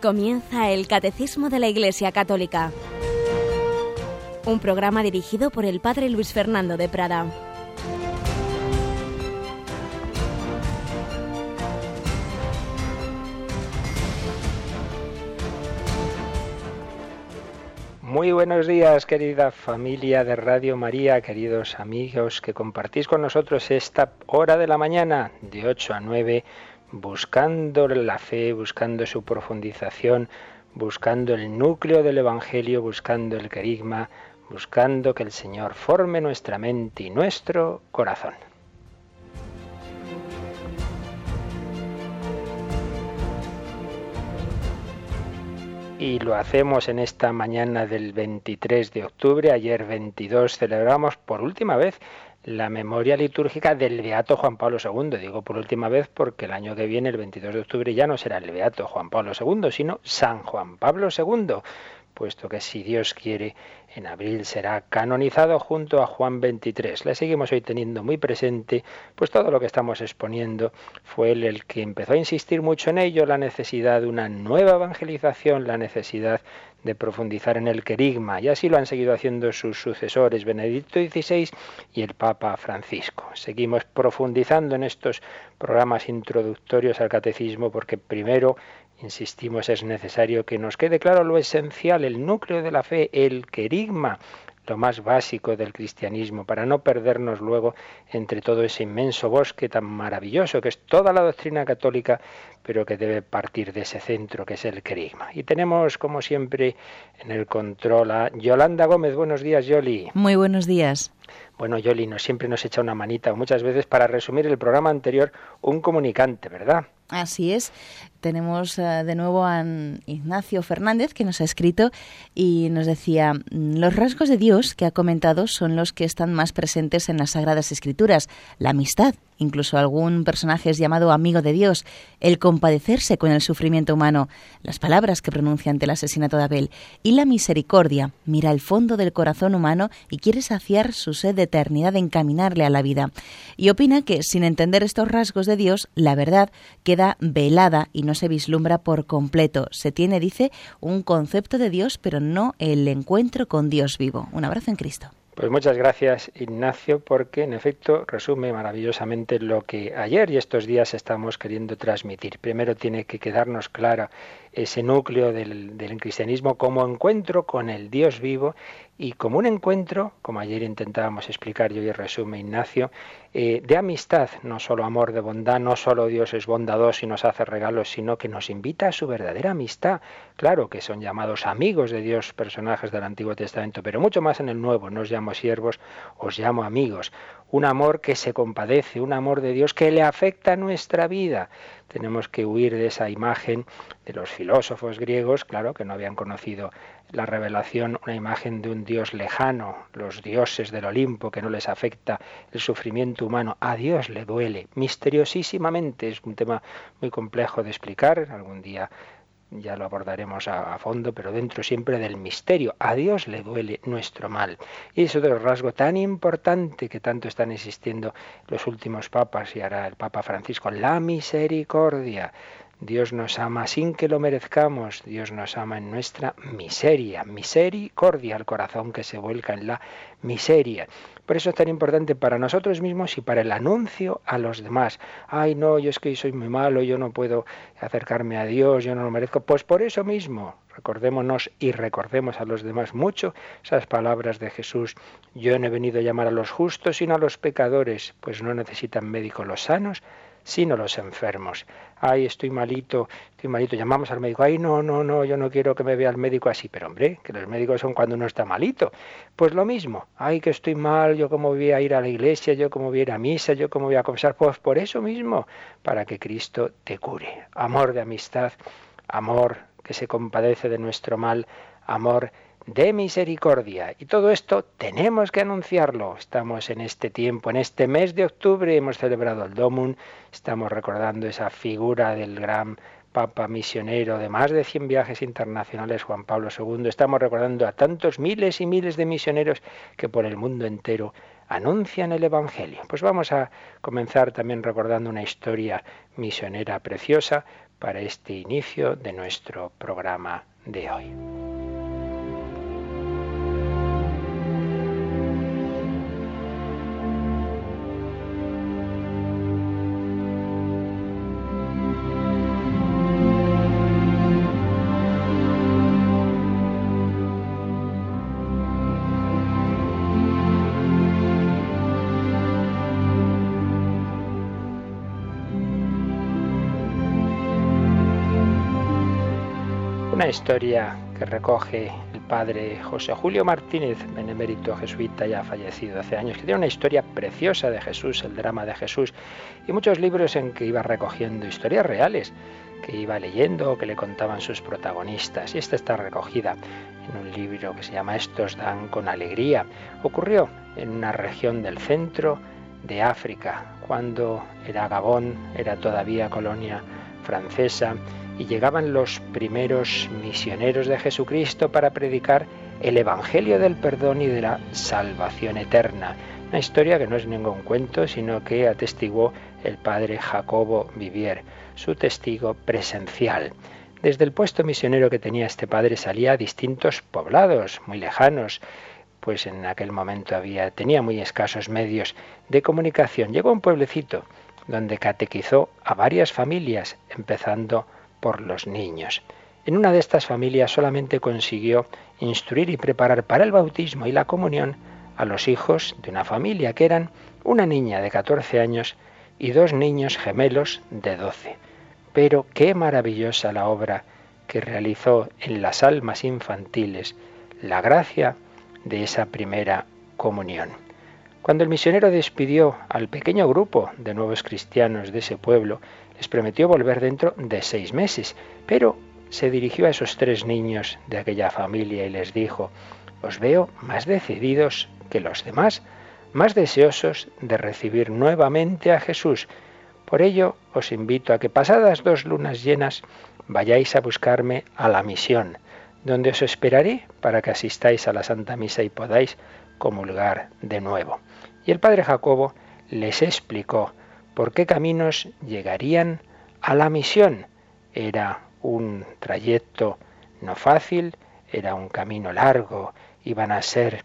Comienza el Catecismo de la Iglesia Católica, un programa dirigido por el Padre Luis Fernando de Prada. Muy buenos días, querida familia de Radio María, queridos amigos que compartís con nosotros esta hora de la mañana, de 8 a 9 buscando la fe, buscando su profundización, buscando el núcleo del Evangelio, buscando el querigma, buscando que el Señor forme nuestra mente y nuestro corazón. y lo hacemos en esta mañana del 23 de octubre. Ayer 22 celebramos por última vez la memoria litúrgica del Beato Juan Pablo II. Digo por última vez porque el año que viene, el 22 de octubre, ya no será el Beato Juan Pablo II, sino San Juan Pablo II, puesto que si Dios quiere, en abril será canonizado junto a Juan XXIII. Le seguimos hoy teniendo muy presente, pues todo lo que estamos exponiendo fue él el que empezó a insistir mucho en ello, la necesidad de una nueva evangelización, la necesidad de profundizar en el querigma, y así lo han seguido haciendo sus sucesores Benedicto XVI y el Papa Francisco. Seguimos profundizando en estos programas introductorios al catecismo porque primero insistimos, es necesario que nos quede claro lo esencial, el núcleo de la fe, el querigma, lo más básico del cristianismo, para no perdernos luego entre todo ese inmenso bosque tan maravilloso que es toda la doctrina católica, pero que debe partir de ese centro que es el querigma. Y tenemos, como siempre, en el control a Yolanda Gómez. Buenos días, Yoli. Muy buenos días. Bueno, Yoli, nos, siempre nos echa una manita, muchas veces para resumir el programa anterior, un comunicante, ¿verdad? Así es. Tenemos eh, de nuevo a Ignacio Fernández que nos ha escrito y nos decía, los rasgos de Dios que ha comentado son los que están más presentes en las Sagradas Escrituras, la amistad, incluso algún personaje es llamado amigo de Dios, el compadecerse con el sufrimiento humano, las palabras que pronuncia ante el asesinato de Abel, y la misericordia, mira el fondo del corazón humano y quiere saciar su sed de eternidad, encaminarle a la vida. Y opina que, sin entender estos rasgos de Dios, la verdad queda velada y no se vislumbra por completo. Se tiene, dice, un concepto de Dios, pero no el encuentro con Dios vivo. Un abrazo en Cristo. Pues muchas gracias Ignacio porque en efecto resume maravillosamente lo que ayer y estos días estamos queriendo transmitir. Primero tiene que quedarnos clara ese núcleo del, cristianismo como encuentro con el Dios vivo y como un encuentro, como ayer intentábamos explicar yo y resume Ignacio, eh, de amistad, no solo amor de bondad, no solo Dios es bondadoso y nos hace regalos, sino que nos invita a su verdadera amistad. Claro que son llamados amigos de Dios personajes del Antiguo Testamento, pero mucho más en el Nuevo, no os llamo siervos, os llamo amigos. Un amor que se compadece, un amor de Dios que le afecta a nuestra vida tenemos que huir de esa imagen de los filósofos griegos, claro, que no habían conocido la revelación, una imagen de un Dios lejano, los dioses del Olimpo, que no les afecta el sufrimiento humano. A Dios le duele, misteriosísimamente. Es un tema muy complejo de explicar. Algún día ya lo abordaremos a, fondo, pero dentro siempre del misterio. A Dios le duele nuestro mal. Y es otro rasgo tan importante que tanto están existiendo los últimos papas y ahora el Papa Francisco, la misericordia. Dios nos ama sin que lo merezcamos, Dios nos ama en nuestra miseria, misericordia, el corazón que se vuelca en la miseria. Por eso es tan importante para nosotros mismos y para el anuncio a los demás. Ay, no, yo es que soy muy malo, yo no puedo acercarme a Dios, yo no lo merezco. Pues por eso mismo, recordémonos y recordemos a los demás mucho esas palabras de Jesús. Yo no he venido a llamar a los justos, sino a los pecadores, pues no necesitan médicos los sanos, sino los enfermos. Ay, estoy malito, estoy malito, llamamos al médico. Ay, no, no, no, yo no quiero que me vea el médico así. Pero hombre, que los médicos son cuando uno está malito. Pues lo mismo. Ay, que estoy mal, yo cómo voy a ir a la iglesia, yo cómo voy a ir a misa, yo cómo voy a confesar. Pues por eso mismo, para que Cristo te cure. Amor de amistad, amor que se compadece de nuestro mal, amor de misericordia. Y todo esto tenemos que anunciarlo. Estamos en este tiempo, en este mes de octubre, hemos celebrado el Domun, estamos recordando esa figura del gran Papa misionero de más de 100 viajes internacionales, Juan Pablo II. Estamos recordando a tantos miles y miles de misioneros que por el mundo entero anuncian el Evangelio. Pues vamos a comenzar también recordando una historia misionera preciosa, para este inicio de nuestro programa de hoy. Una historia que recoge el padre José Julio Martínez, benemérito jesuita ya fallecido hace años, que tiene una historia preciosa de Jesús, el drama de Jesús, y muchos libros en que iba recogiendo historias reales que iba leyendo o que le contaban sus protagonistas. Y esta está recogida en un libro que se llama Estos dan con alegría. Ocurrió en una región del centro de África, cuando era Gabón, era todavía colonia francesa, y llegaban los primeros misioneros de Jesucristo para predicar el Evangelio del perdón y de la salvación eterna. Una historia que no es ningún cuento, sino que atestiguó el padre Jacobo Vivier, su testigo presencial. Desde el puesto misionero que tenía este padre salía a distintos poblados muy lejanos, pues en aquel momento había tenía muy escasos medios de comunicación. Llegó a un pueblecito donde catequizó a varias familias, empezando por los niños. En una de estas familias solamente consiguió instruir y preparar para el bautismo y la comunión a los hijos de una familia que eran una niña de 14 años y dos niños gemelos de 12. Pero qué maravillosa la obra que realizó en las almas infantiles la gracia de esa primera comunión. Cuando el misionero despidió al pequeño grupo de nuevos cristianos de ese pueblo, les prometió volver dentro de seis meses, pero se dirigió a esos tres niños de aquella familia y les dijo, os veo más decididos que los demás, más deseosos de recibir nuevamente a Jesús. Por ello os invito a que pasadas dos lunas llenas vayáis a buscarme a la misión, donde os esperaré para que asistáis a la Santa Misa y podáis comulgar de nuevo. Y el padre Jacobo les explicó por qué caminos llegarían a la misión. Era un trayecto no fácil, era un camino largo, iban a ser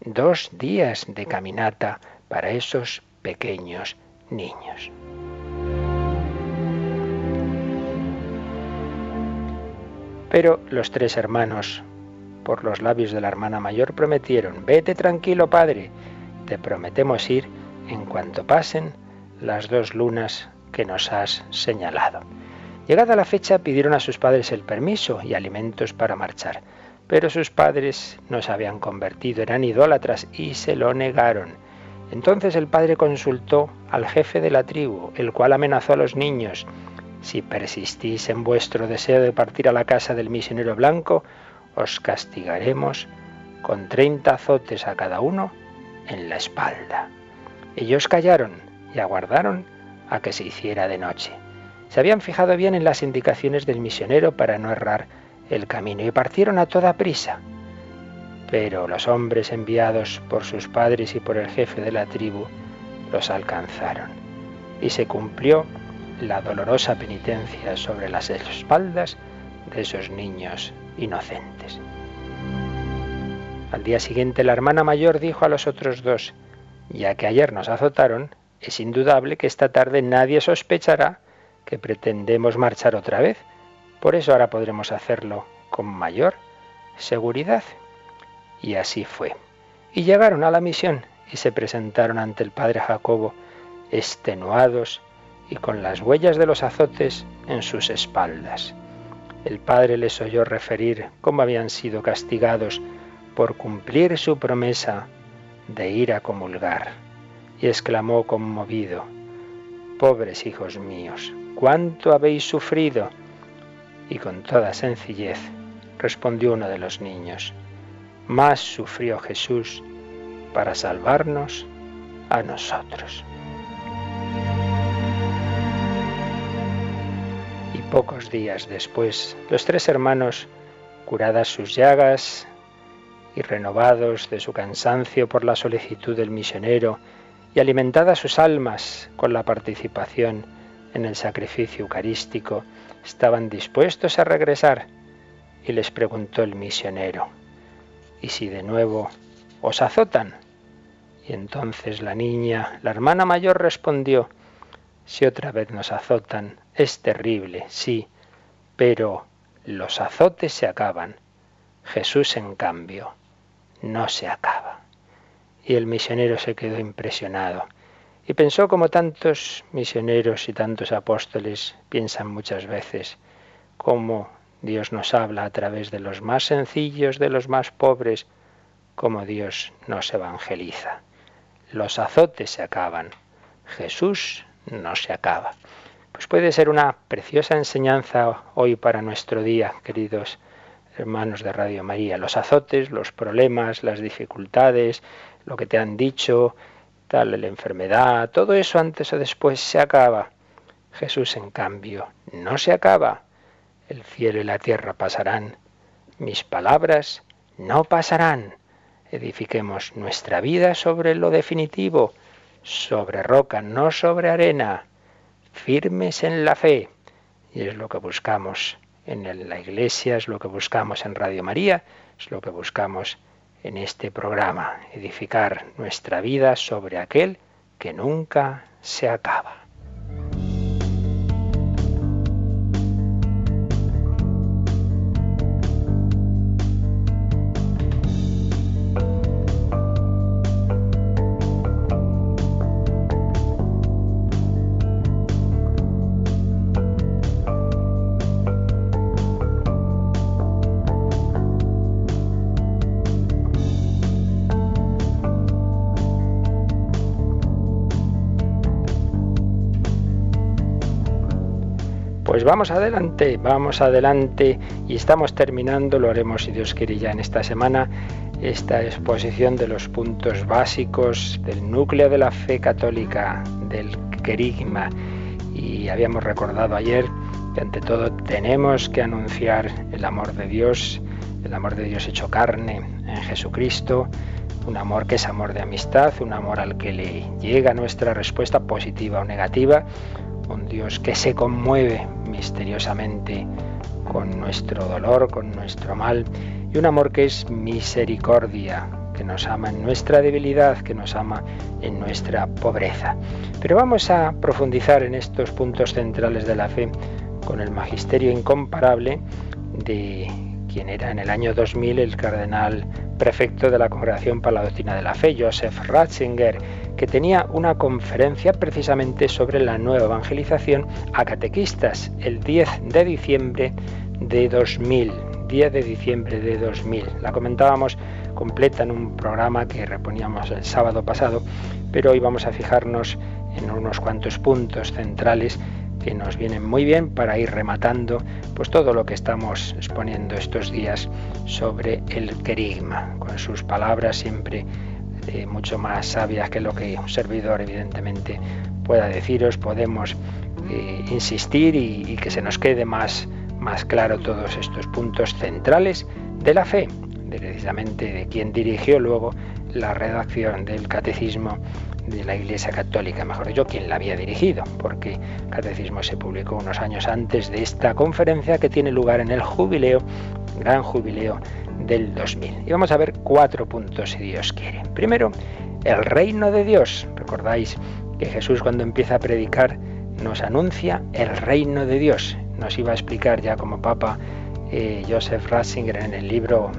dos días de caminata para esos pequeños niños. Pero los tres hermanos, por los labios de la hermana mayor, prometieron, vete tranquilo, padre, te prometemos ir en cuanto pasen las dos lunas que nos has señalado. Llegada la fecha pidieron a sus padres el permiso y alimentos para marchar, pero sus padres no se habían convertido, eran idólatras y se lo negaron. Entonces el padre consultó al jefe de la tribu, el cual amenazó a los niños, si persistís en vuestro deseo de partir a la casa del misionero blanco, os castigaremos con treinta azotes a cada uno en la espalda. Ellos callaron y aguardaron a que se hiciera de noche. Se habían fijado bien en las indicaciones del misionero para no errar el camino y partieron a toda prisa. Pero los hombres enviados por sus padres y por el jefe de la tribu los alcanzaron y se cumplió la dolorosa penitencia sobre las espaldas de esos niños inocentes. Al día siguiente la hermana mayor dijo a los otros dos, ya que ayer nos azotaron, es indudable que esta tarde nadie sospechará que pretendemos marchar otra vez. Por eso ahora podremos hacerlo con mayor seguridad. Y así fue. Y llegaron a la misión y se presentaron ante el padre Jacobo, extenuados y con las huellas de los azotes en sus espaldas. El padre les oyó referir cómo habían sido castigados por cumplir su promesa de ir a comulgar, y exclamó conmovido, Pobres hijos míos, ¿cuánto habéis sufrido? Y con toda sencillez respondió uno de los niños, Más sufrió Jesús para salvarnos a nosotros. Y pocos días después, los tres hermanos, curadas sus llagas, y renovados de su cansancio por la solicitud del misionero y alimentadas sus almas con la participación en el sacrificio eucarístico, estaban dispuestos a regresar. Y les preguntó el misionero, ¿y si de nuevo os azotan? Y entonces la niña, la hermana mayor, respondió, si otra vez nos azotan, es terrible, sí, pero los azotes se acaban. Jesús, en cambio, no se acaba. Y el misionero se quedó impresionado y pensó como tantos misioneros y tantos apóstoles piensan muchas veces, cómo Dios nos habla a través de los más sencillos, de los más pobres, cómo Dios nos evangeliza. Los azotes se acaban, Jesús no se acaba. Pues puede ser una preciosa enseñanza hoy para nuestro día, queridos hermanos de Radio María. Los azotes, los problemas, las dificultades, lo que te han dicho, tal, la enfermedad, todo eso antes o después se acaba. Jesús, en cambio, no se acaba. El cielo y la tierra pasarán, mis palabras no pasarán. Edifiquemos nuestra vida sobre lo definitivo, sobre roca, no sobre arena, firmes en la fe. Y es lo que buscamos en la iglesia, es lo que buscamos en Radio María, es lo que buscamos en este programa, edificar nuestra vida sobre aquel que nunca se acaba. Vamos adelante, vamos adelante y estamos terminando, lo haremos si Dios quiere ya en esta semana, esta exposición de los puntos básicos del núcleo de la fe católica, del querigma. Y habíamos recordado ayer que ante todo tenemos que anunciar el amor de Dios, el amor de Dios hecho carne en Jesucristo, un amor que es amor de amistad, un amor al que le llega nuestra respuesta positiva o negativa, un Dios que se conmueve misteriosamente con nuestro dolor, con nuestro mal, y un amor que es misericordia, que nos ama en nuestra debilidad, que nos ama en nuestra pobreza. Pero vamos a profundizar en estos puntos centrales de la fe con el magisterio incomparable de quien era en el año 2000 el cardenal prefecto de la Congregación para la Doctrina de la Fe, Joseph Ratzinger, que tenía una conferencia precisamente sobre la nueva evangelización a catequistas el 10 de diciembre de 2000. 10 de diciembre de 2000. La comentábamos completa en un programa que reponíamos el sábado pasado, pero hoy vamos a fijarnos en unos cuantos puntos centrales que nos vienen muy bien para ir rematando pues todo lo que estamos exponiendo estos días sobre el querigma, con sus palabras siempre mucho más sabias que lo que un servidor evidentemente pueda deciros. Podemos eh, insistir y, que se nos quede más, más claro todos estos puntos centrales de la fe, precisamente de quien dirigió luego la redacción del catecismo de la Iglesia Católica, mejor dicho, quien la había dirigido, porque el catecismo se publicó unos años antes de esta conferencia que tiene lugar en el jubileo, gran jubileo del 2000. Y vamos a ver cuatro puntos si Dios quiere. Primero, el reino de Dios. Recordáis que Jesús cuando empieza a predicar nos anuncia el reino de Dios. Nos iba a explicar ya como Papa Joseph Ratzinger en el libro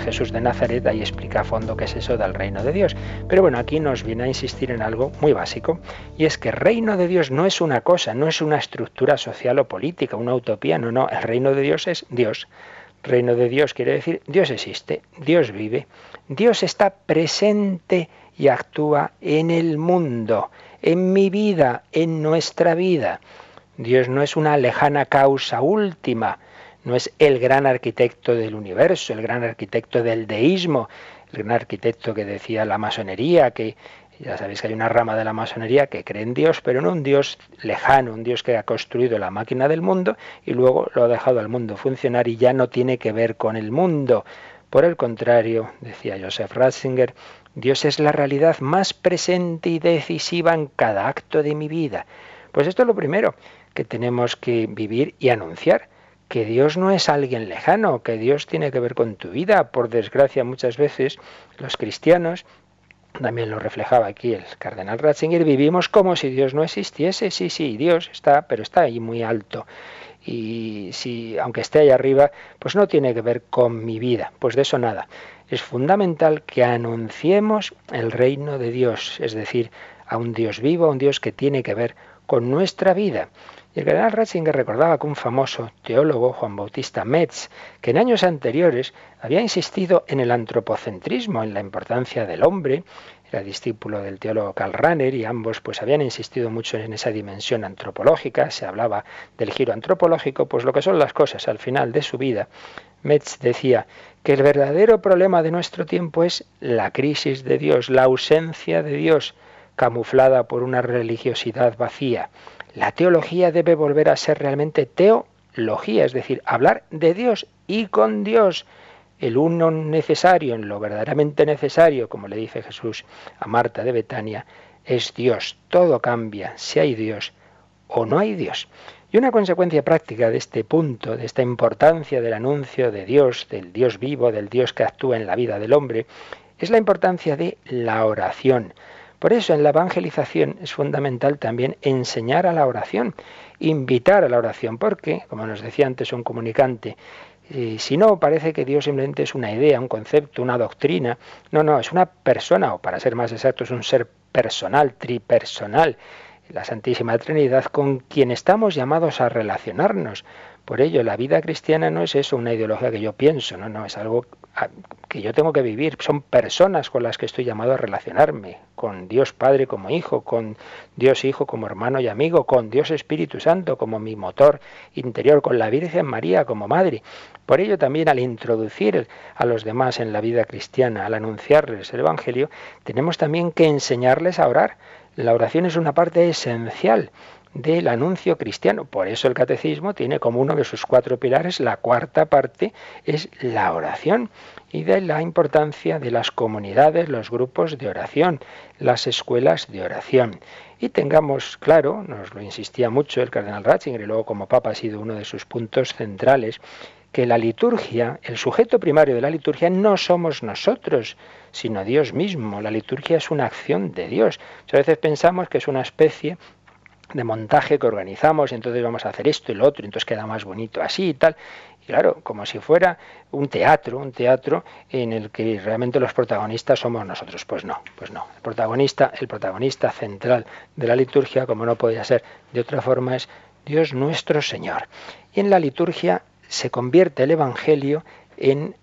Jesús de Nazaret, ahí explica a fondo qué es eso del reino de Dios. Pero bueno, aquí nos viene a insistir en algo muy básico, y es que el reino de Dios no es una cosa, no es una estructura social o política, una utopía, no, no, el reino de Dios es Dios. Reino de Dios quiere decir Dios existe, Dios vive, Dios está presente y actúa en el mundo, en mi vida, en nuestra vida. Dios no es una lejana causa última, no es el gran arquitecto del universo, el gran arquitecto del deísmo, el gran arquitecto que decía la masonería, que ya sabéis que hay una rama de la masonería que cree en Dios, pero no un Dios lejano, un Dios que ha construido la máquina del mundo y luego lo ha dejado al mundo funcionar y ya no tiene que ver con el mundo. Por el contrario, decía Joseph Ratzinger, Dios es la realidad más presente y decisiva en cada acto de mi vida. Pues esto es lo primero, que tenemos que vivir y anunciar que Dios no es alguien lejano, que Dios tiene que ver con tu vida. Por desgracia, muchas veces los cristianos, también lo reflejaba aquí el cardenal Ratzinger, vivimos como si Dios no existiese. Sí, sí, Dios está, pero está ahí muy alto. Y si, aunque esté ahí arriba, pues no tiene que ver con mi vida. Pues de eso nada. Es fundamental que anunciemos el reino de Dios, es decir, a un Dios vivo, a un Dios que tiene que ver con nuestra vida. Y el cardenal Ratzinger recordaba que un famoso teólogo, Juan Bautista Metz, que en años anteriores había insistido en el antropocentrismo, en la importancia del hombre, era discípulo del teólogo Karl Rahner y ambos pues habían insistido mucho en esa dimensión antropológica, se hablaba del giro antropológico, pues lo que son las cosas al final de su vida. Metz decía que el verdadero problema de nuestro tiempo es la crisis de Dios, la ausencia de Dios, camuflada por una religiosidad vacía. La teología debe volver a ser realmente teología, es decir, hablar de Dios y con Dios. El uno necesario en lo verdaderamente necesario, como le dice Jesús a Marta de Betania, es Dios. Todo cambia si hay Dios o no hay Dios. Y una consecuencia práctica de este punto, de esta importancia del anuncio de Dios, del Dios vivo, del Dios que actúa en la vida del hombre, es la importancia de la oración. Por eso en la evangelización es fundamental también enseñar a la oración, invitar a la oración, porque, como nos decía antes un comunicante, eh, si no, parece que Dios simplemente es una idea, un concepto, una doctrina. No, no, es una persona, o para ser más exacto, es un ser personal, tripersonal, la Santísima Trinidad, con quien estamos llamados a relacionarnos. Por ello, la vida cristiana no es eso, una ideología que yo pienso, no, no, es algo que yo tengo que vivir. Son personas con las que estoy llamado a relacionarme, con Dios Padre como Hijo, con Dios Hijo como hermano y amigo, con Dios Espíritu Santo como mi motor interior, con la Virgen María como madre. Por ello también al introducir a los demás en la vida cristiana, al anunciarles el Evangelio, tenemos también que enseñarles a orar. La oración es una parte esencial del anuncio cristiano. Por eso el catecismo tiene como uno de sus cuatro pilares, la cuarta parte es la oración y de la importancia de las comunidades, los grupos de oración, las escuelas de oración. Y tengamos claro, nos lo insistía mucho el cardenal Ratzinger y luego como papa ha sido uno de sus puntos centrales, que la liturgia, el sujeto primario de la liturgia no somos nosotros, sino Dios mismo. La liturgia es una acción de Dios. a veces pensamos que es una especie de montaje que organizamos, y entonces vamos a hacer esto y lo otro, y entonces queda más bonito así y tal. Y claro, como si fuera un teatro, un teatro en el que realmente los protagonistas somos nosotros. Pues no, pues no. El protagonista, el protagonista central de la liturgia, como no podía ser de otra forma, es Dios nuestro Señor. Y en la liturgia se convierte el Evangelio en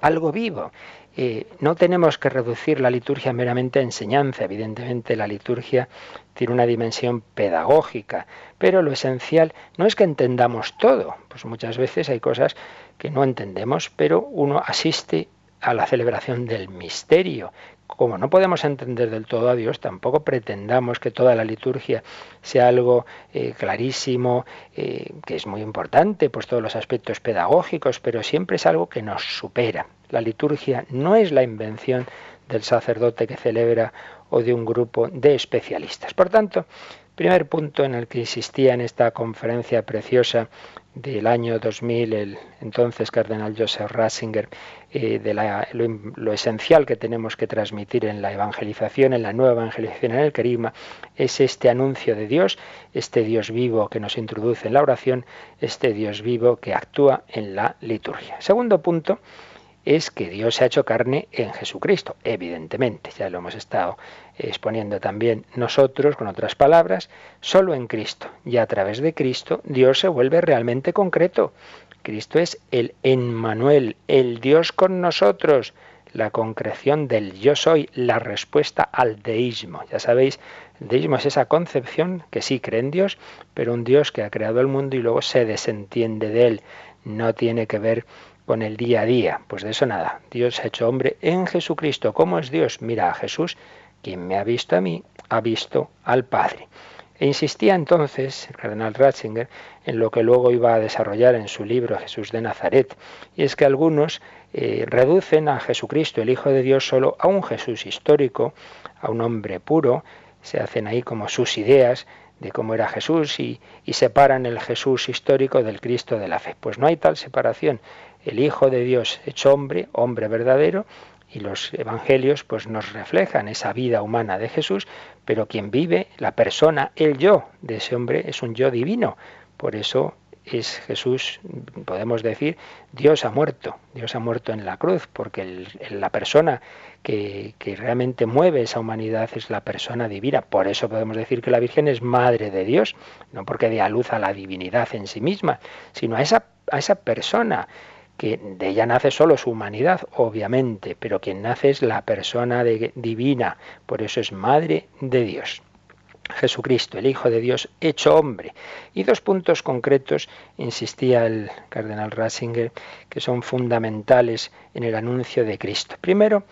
algo vivo. Eh, no tenemos que reducir la liturgia meramente a enseñanza. Evidentemente la liturgia tiene una dimensión pedagógica, pero lo esencial no es que entendamos todo, pues muchas veces hay cosas que no entendemos, pero uno asiste a la celebración del misterio. Como no podemos entender del todo a Dios, tampoco pretendamos que toda la liturgia sea algo eh, clarísimo, eh, que es muy importante, pues todos los aspectos pedagógicos, pero siempre es algo que nos supera. La liturgia no es la invención del sacerdote que celebra o de un grupo de especialistas. Por tanto, primer punto en el que insistía en esta conferencia preciosa del año 2000 el entonces cardenal Joseph Ratzinger eh, de lo, esencial que tenemos que transmitir en la evangelización, en la nueva evangelización en el Kerigma, es este anuncio de Dios, este Dios vivo que nos introduce en la oración, este Dios vivo que actúa en la liturgia. Segundo punto, es que Dios se ha hecho carne en Jesucristo, evidentemente, ya lo hemos estado exponiendo también nosotros, con otras palabras, solo en Cristo y a través de Cristo Dios se vuelve realmente concreto. Cristo es el Emmanuel, el Dios con nosotros, la concreción del yo soy, la respuesta al deísmo. Ya sabéis, el deísmo es esa concepción que sí cree en Dios, pero un Dios que ha creado el mundo y luego se desentiende de él. No tiene que ver con el día a día. Pues de eso nada. Dios ha hecho hombre en Jesucristo. ¿Cómo es Dios? Mira a Jesús. Quien me ha visto a mí, ha visto al Padre. E insistía entonces el cardenal Ratzinger en lo que luego iba a desarrollar en su libro Jesús de Nazaret, y es que algunos eh, reducen a Jesucristo, el Hijo de Dios, solo a un Jesús histórico, a un hombre puro, se hacen ahí como sus ideas de cómo era Jesús y, y separan el Jesús histórico del Cristo de la fe. Pues no hay tal separación. El Hijo de Dios hecho hombre, hombre verdadero, y los evangelios pues nos reflejan esa vida humana de Jesús, pero quien vive, la persona, el yo de ese hombre es un yo divino. Por eso es Jesús, podemos decir, Dios ha muerto, Dios ha muerto en la cruz, porque la persona que, que, realmente mueve esa humanidad es la persona divina. Por eso podemos decir que la Virgen es madre de Dios, no porque dé a luz a la divinidad en sí misma, sino a esa, a esa persona que de ella nace solo su humanidad, obviamente, pero quien nace es la persona divina, por eso es madre de Dios. Jesucristo, el Hijo de Dios, hecho hombre. Y dos puntos concretos, insistía el cardenal Ratzinger, que son fundamentales en el anuncio de Cristo. Primero,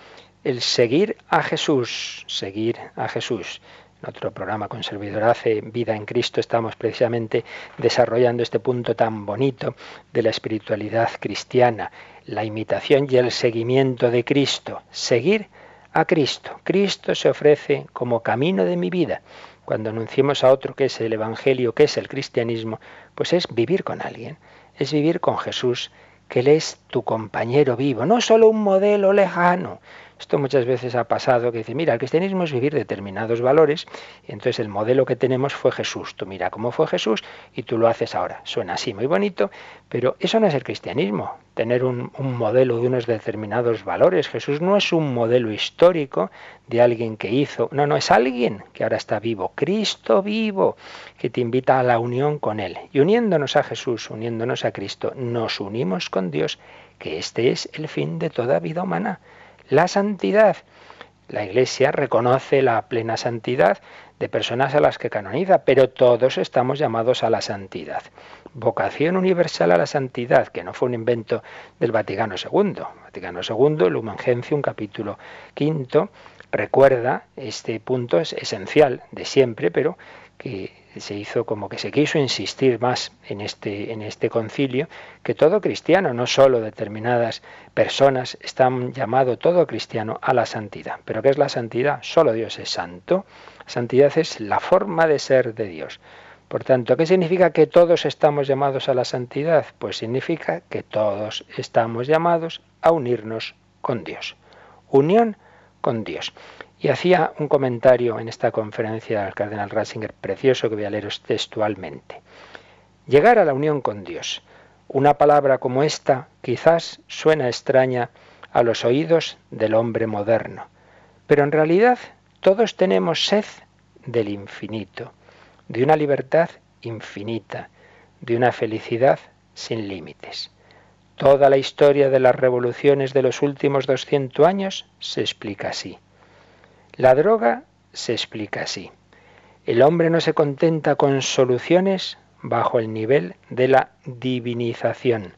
el seguir a Jesús, seguir a Jesús. Otro programa con servidor hace Vida en Cristo estamos precisamente desarrollando este punto tan bonito de la espiritualidad cristiana, la imitación y el seguimiento de Cristo. Seguir a Cristo. Cristo se ofrece como camino de mi vida. Cuando anunciemos a otro que es el Evangelio, que es el cristianismo, pues es vivir con alguien, es vivir con Jesús, que Él es tu compañero vivo, no solo un modelo lejano, esto muchas veces ha pasado que dice, mira, el cristianismo es vivir determinados valores, y entonces el modelo que tenemos fue Jesús. Tú mira cómo fue Jesús y tú lo haces ahora. Suena así muy bonito, pero eso no es el cristianismo, tener un, un modelo de unos determinados valores. Jesús no es un modelo histórico de alguien que hizo, no, no, es alguien que ahora está vivo, Cristo vivo, que te invita a la unión con Él. Y uniéndonos a Jesús, uniéndonos a Cristo, nos unimos con Dios, que este es el fin de toda vida humana la santidad. La Iglesia reconoce la plena santidad de personas a las que canoniza, pero todos estamos llamados a la santidad. Vocación universal a la santidad, que no fue un invento del Vaticano II. Vaticano II, Lumen Gentium, capítulo quinto, recuerda este punto es esencial de siempre, pero que se hizo como que se quiso insistir más en este, en este concilio, que todo cristiano, no solo determinadas personas, están llamado todo cristiano a la santidad. ¿Pero qué es la santidad? Solo Dios es santo. Santidad es la forma de ser de Dios. Por tanto, ¿qué significa que todos estamos llamados a la santidad? Pues significa que todos estamos llamados a unirnos con Dios. Unión con Dios. Y hacía un comentario en esta conferencia al cardenal Ratzinger precioso que voy a leeros textualmente. Llegar a la unión con Dios. Una palabra como esta quizás suena extraña a los oídos del hombre moderno, pero en realidad todos tenemos sed del infinito, de una libertad infinita, de una felicidad sin límites. Toda la historia de las revoluciones de los últimos 200 años se explica así. La droga se explica así. El hombre no se contenta con soluciones bajo el nivel de la divinización.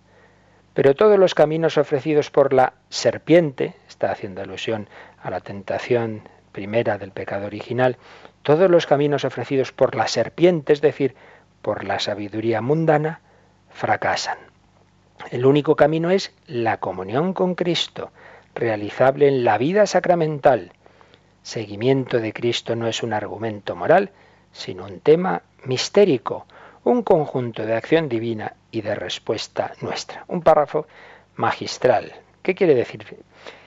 Pero todos los caminos ofrecidos por la serpiente, está haciendo alusión a la tentación primera del pecado original, todos los caminos ofrecidos por la serpiente, es decir, por la sabiduría mundana, fracasan. El único camino es la comunión con Cristo, realizable en la vida sacramental, seguimiento de Cristo no es un argumento moral, sino un tema mistérico, un conjunto de acción divina y de respuesta nuestra. Un párrafo magistral. ¿Qué quiere decir?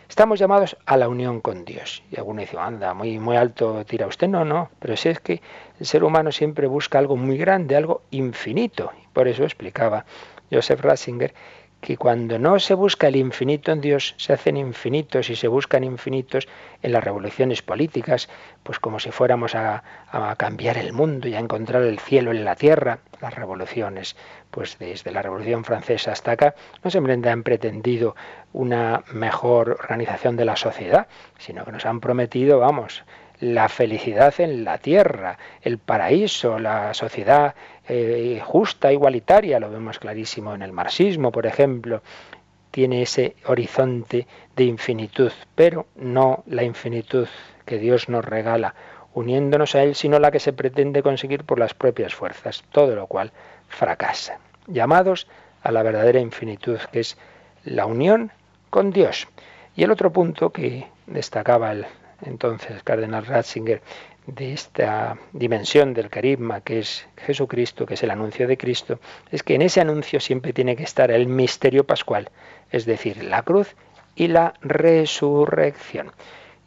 Estamos llamados a la unión con Dios. Y alguno dice, anda, muy, muy alto tira usted. No, no, pero si es que el ser humano siempre busca algo muy grande, algo infinito. Por eso explicaba Joseph Ratzinger que cuando no se busca el infinito en Dios, se hacen infinitos y se buscan infinitos en las revoluciones políticas, pues como si fuéramos a, cambiar el mundo y a encontrar el cielo en la tierra. Las revoluciones, pues desde la Revolución Francesa hasta acá, no simplemente han pretendido una mejor organización de la sociedad, sino que nos han prometido, vamos, la felicidad en la tierra, el paraíso, la sociedad eh, justa, igualitaria, lo vemos clarísimo en el marxismo, por ejemplo, tiene ese horizonte de infinitud, pero no la infinitud que Dios nos regala uniéndonos a Él, sino la que se pretende conseguir por las propias fuerzas, todo lo cual fracasa. Llamados a la verdadera infinitud, que es la unión con Dios. Y el otro punto que destacaba el entonces Cardenal Ratzinger de esta dimensión del carisma que es Jesucristo, que es el anuncio de Cristo, es que en ese anuncio siempre tiene que estar el misterio pascual, es decir, la cruz y la resurrección.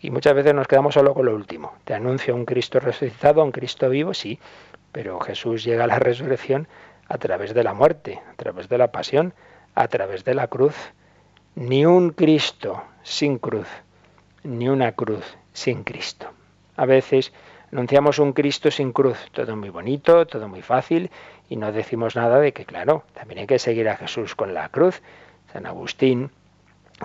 Y muchas veces nos quedamos solo con lo último. Te anuncio un Cristo resucitado, un Cristo vivo, sí, pero Jesús llega a la resurrección a través de la muerte, a través de la pasión, a través de la cruz. Ni un Cristo sin cruz, ni una cruz sin Cristo. A veces anunciamos un Cristo sin cruz, todo muy bonito, todo muy fácil, y no decimos nada de que, claro, también hay que seguir a Jesús con la cruz. San Agustín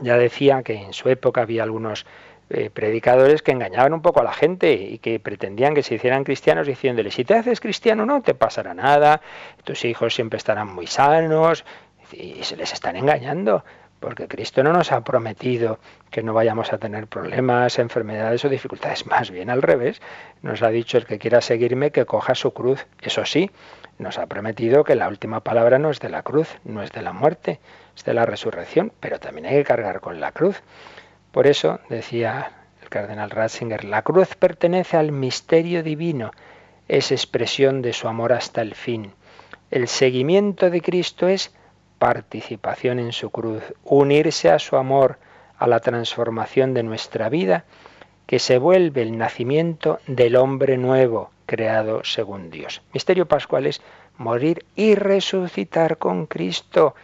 ya decía que en su época había algunos eh, predicadores que engañaban un poco a la gente y que pretendían que se hicieran cristianos diciéndole, si te haces cristiano no te pasará nada, tus hijos siempre estarán muy sanos, y se les están engañando, porque Cristo no nos ha prometido que no vayamos a tener problemas, enfermedades o dificultades, más bien al revés, nos ha dicho el que quiera seguirme que coja su cruz, eso sí, nos ha prometido que la última palabra no es de la cruz, no es de la muerte, es de la resurrección, pero también hay que cargar con la cruz. Por eso, decía el cardenal Ratzinger, la cruz pertenece al misterio divino, es expresión de su amor hasta el fin. El seguimiento de Cristo es participación en su cruz, unirse a su amor, a la transformación de nuestra vida, que se vuelve el nacimiento del hombre nuevo, creado según Dios. Misterio pascual es morir y resucitar con Cristo.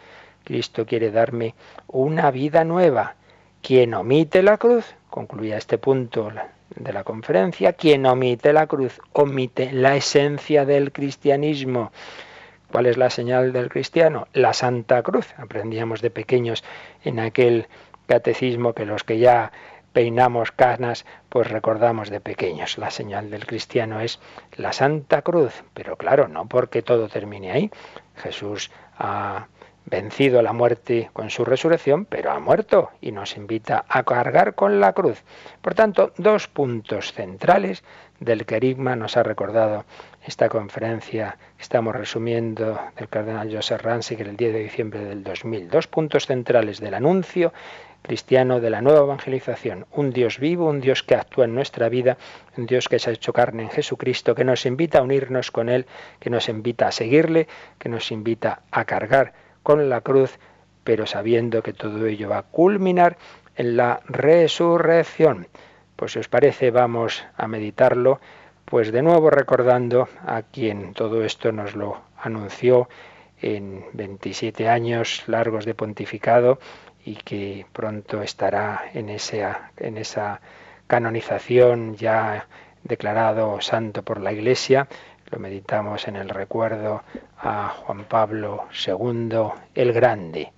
Cristo quiere darme una vida nueva, quien omite la cruz, concluía este punto de la conferencia, quien omite la cruz omite la esencia del cristianismo. ¿Cuál es la señal del cristiano? La Santa Cruz. Aprendíamos de pequeños en aquel catecismo que los que ya peinamos canas, pues recordamos de pequeños. La señal del cristiano es la Santa Cruz. Pero claro, no porque todo termine ahí. Jesús ha vencido a la muerte con su resurrección, pero ha muerto y nos invita a cargar con la cruz. Por tanto, dos puntos centrales del querigma nos ha recordado esta conferencia que estamos resumiendo del cardenal Joseph Ranzig el 10 de diciembre del 2000. Dos puntos centrales del anuncio cristiano de la nueva evangelización. Un Dios vivo, un Dios que actúa en nuestra vida, un Dios que se ha hecho carne en Jesucristo, que nos invita a unirnos con Él, que nos invita a seguirle, que nos invita a cargar con la cruz, pero sabiendo que todo ello va a culminar en la resurrección. Pues si os parece, vamos a meditarlo, pues de nuevo recordando a quien todo esto nos lo anunció en 27 años largos de pontificado y que pronto estará en esa, en esa canonización ya declarado santo por la Iglesia, lo meditamos en el recuerdo a Juan Pablo II el Grande.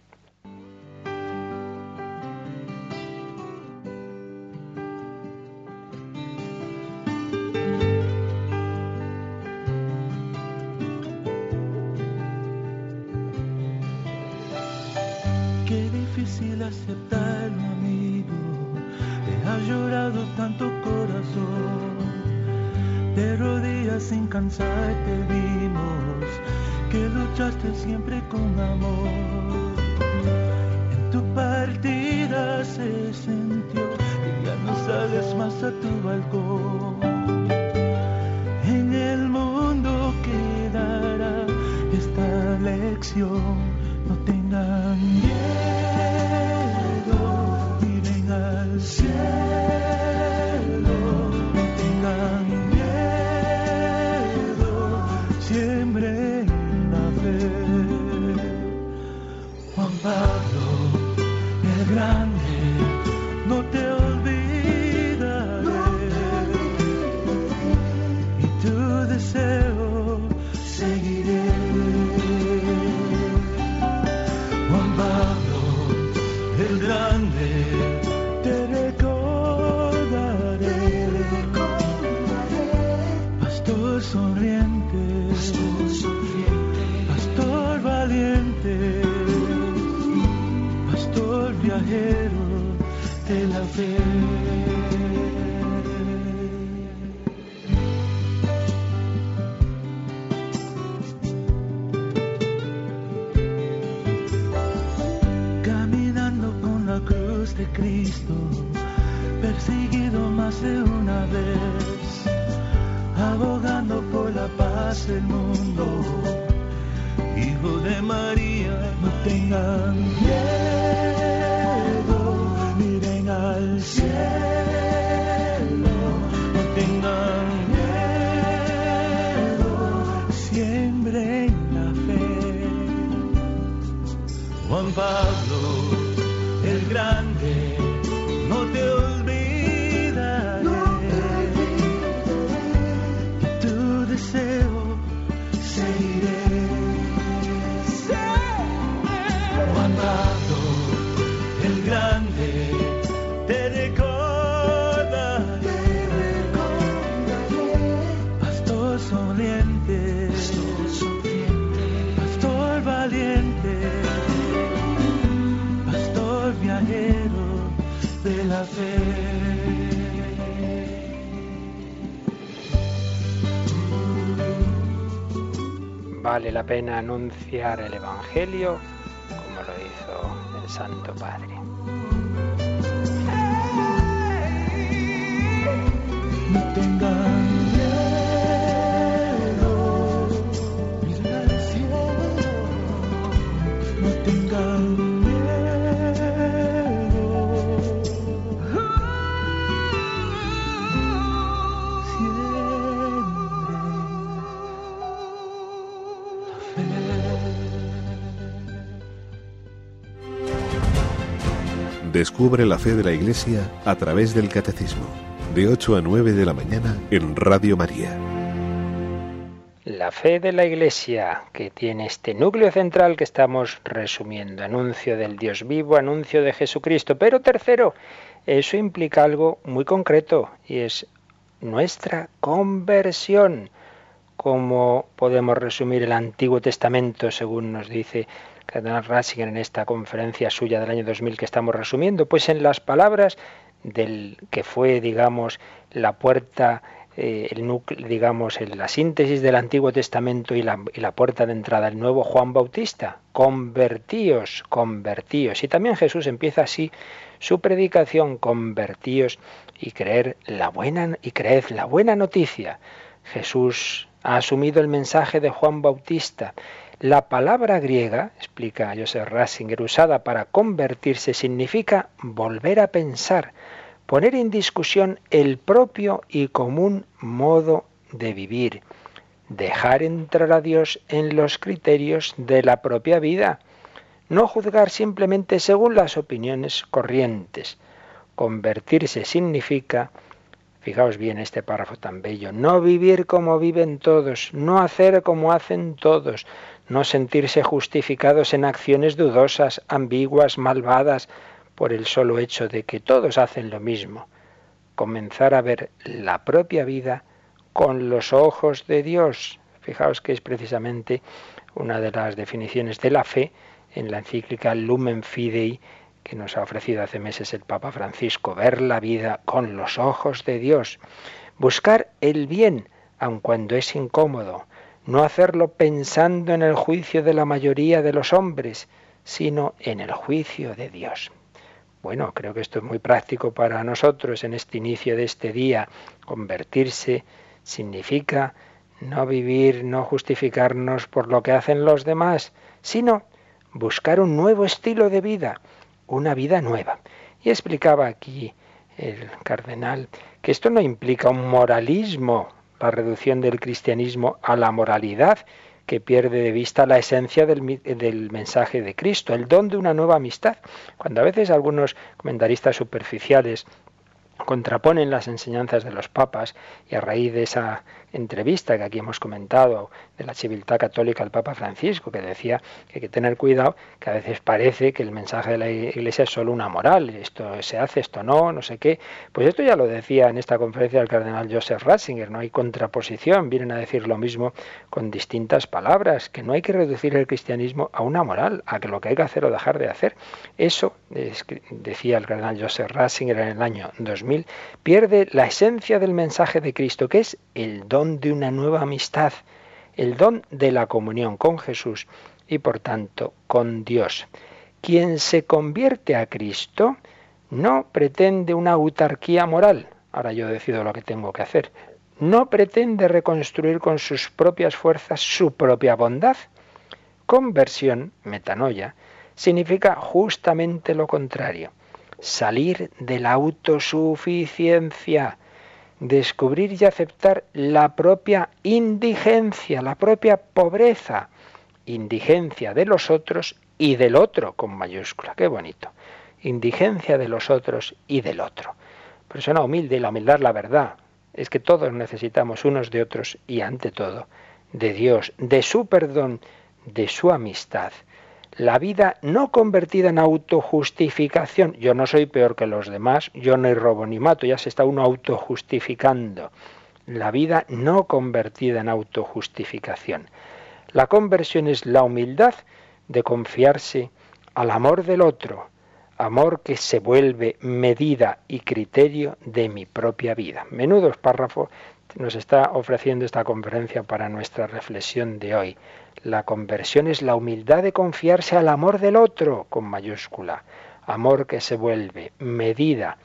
Que ya no sales más a tu balcón. En el mundo quedará esta lección, abogando por la paz del mundo. Hijo de María, no tengan pena anunciar el Evangelio como lo hizo el Santo Padre. Descubre la fe de la Iglesia a través del Catecismo, de 8 a 9 de la mañana en Radio María. La fe de la Iglesia, que tiene este núcleo central que estamos resumiendo, anuncio del Dios vivo, anuncio de Jesucristo. Pero tercero, eso implica algo muy concreto y es nuestra conversión. ¿Cómo podemos resumir el Antiguo Testamento según nos dice En esta conferencia suya del año 2000 que estamos resumiendo? Pues en las palabras del que fue, digamos, la puerta eh, el núcleo, digamos, la síntesis del Antiguo Testamento y la, y la puerta de entrada, el nuevo Juan Bautista. Convertíos, convertíos. Y también Jesús empieza así su predicación, convertíos y creer la buena y creed la buena noticia. Jesús ha asumido el mensaje de Juan Bautista. La palabra griega, explica Joseph Ratzinger, usada para convertirse significa volver a pensar, poner en discusión el propio y común modo de vivir, dejar entrar a Dios en los criterios de la propia vida, no juzgar simplemente según las opiniones corrientes. Convertirse significa, fijaos bien este párrafo tan bello, no vivir como viven todos, no hacer como hacen todos, no sentirse justificados en acciones dudosas, ambiguas, malvadas, por el solo hecho de que todos hacen lo mismo. Comenzar a ver la propia vida con los ojos de Dios. Fijaos que es precisamente una de las definiciones de la fe en la encíclica Lumen Fidei que nos ha ofrecido hace meses el Papa Francisco, ver la vida con los ojos de Dios, buscar el bien, aun cuando es incómodo, no hacerlo pensando en el juicio de la mayoría de los hombres, sino en el juicio de Dios. Bueno, creo que esto es muy práctico para nosotros en este inicio de este día. Convertirse significa no vivir, no justificarnos por lo que hacen los demás, sino buscar un nuevo estilo de vida, una vida nueva. Y explicaba aquí el cardenal que esto no implica un moralismo, la reducción del cristianismo a la moralidad, que pierde de vista la esencia del, mensaje de Cristo, el don de una nueva amistad. Cuando a veces algunos comentaristas superficiales contraponen las enseñanzas de los papas y a raíz de esa entrevista que aquí hemos comentado de la civilidad católica al Papa Francisco, que decía que hay que tener cuidado, que a veces parece que el mensaje de la Iglesia es solo una moral, esto se hace, esto no, no sé qué. Pues esto ya lo decía en esta conferencia el cardenal Joseph Ratzinger, no hay contraposición, vienen a decir lo mismo con distintas palabras, que no hay que reducir el cristianismo a una moral, a que lo que hay que hacer o dejar de hacer. Eso, es decía el cardenal Joseph Ratzinger en el año 2000, pierde la esencia del mensaje de Cristo, que es el don de una nueva amistad, el don de la comunión con Jesús y por tanto con Dios. Quien se convierte a Cristo no pretende una autarquía moral, ahora yo decido lo que tengo que hacer, no pretende reconstruir con sus propias fuerzas su propia bondad. Conversión, metanoia, significa justamente lo contrario, salir de la autosuficiencia, descubrir y aceptar la propia indigencia, la propia pobreza, indigencia de los otros y del otro con mayúscula. Qué bonito. Indigencia de los otros y del otro. Persona humilde y la humildad la verdad. Es que todos necesitamos unos de otros y ante todo de Dios, de su perdón, de su amistad. La vida no convertida en autojustificación. Yo no soy peor que los demás, yo no robo ni mato, ya se está uno autojustificando. La vida no convertida en autojustificación. La conversión es la humildad de confiarse al amor del otro, amor que se vuelve medida y criterio de mi propia vida. Menudos párrafos nos está ofreciendo esta conferencia para nuestra reflexión de hoy. La conversión es la humildad de confiarse al amor del otro, con mayúscula, amor que se vuelve medida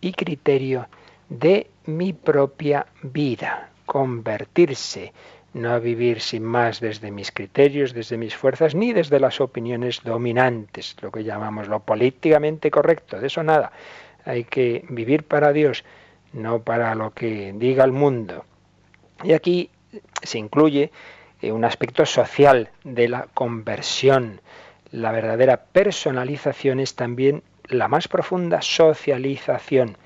y criterio de mi propia vida. Convertirse no a vivir sin más desde mis criterios, desde mis fuerzas, ni desde las opiniones dominantes, lo que llamamos lo políticamente correcto, de eso nada. Hay que vivir para Dios, no para lo que diga el mundo. Y aquí se incluye eh, un aspecto social de la conversión. La verdadera personalización es también la más profunda socialización.